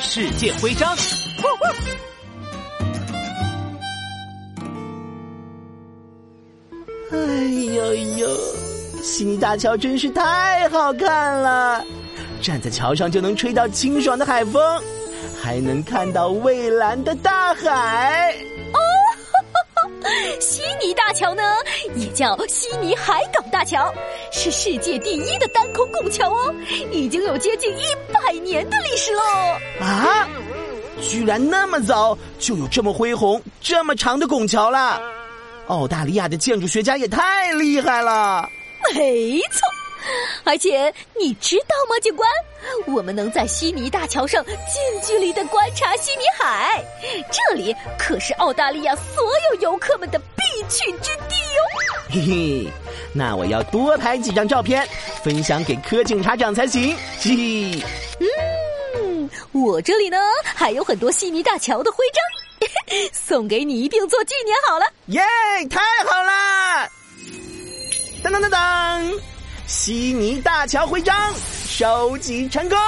世界徽章。哎呦呦，悉尼大桥真是太好看了！站在桥上就能吹到清爽的海风，还能看到蔚蓝的大海。哦，桥呢，也叫悉尼海港大桥，是世界第一的单孔拱桥哦，已经有接近一百年的历史喽！啊，居然那么早就有这么恢宏、这么长的拱桥了！澳大利亚的建筑学家也太厉害了。没错，而且你知道吗，警官？我们能在悉尼大桥上近距离的观察悉尼海，这里可是澳大利亚所有游客们的必去之地哟。嘿嘿，那我要多拍几张照片，分享给柯警察长才行。嘿嘿，嗯，我这里呢还有很多悉尼大桥的徽章。送给你一并做纪念好了，耶！太好了！当当当当，悉尼大桥徽章收集成功。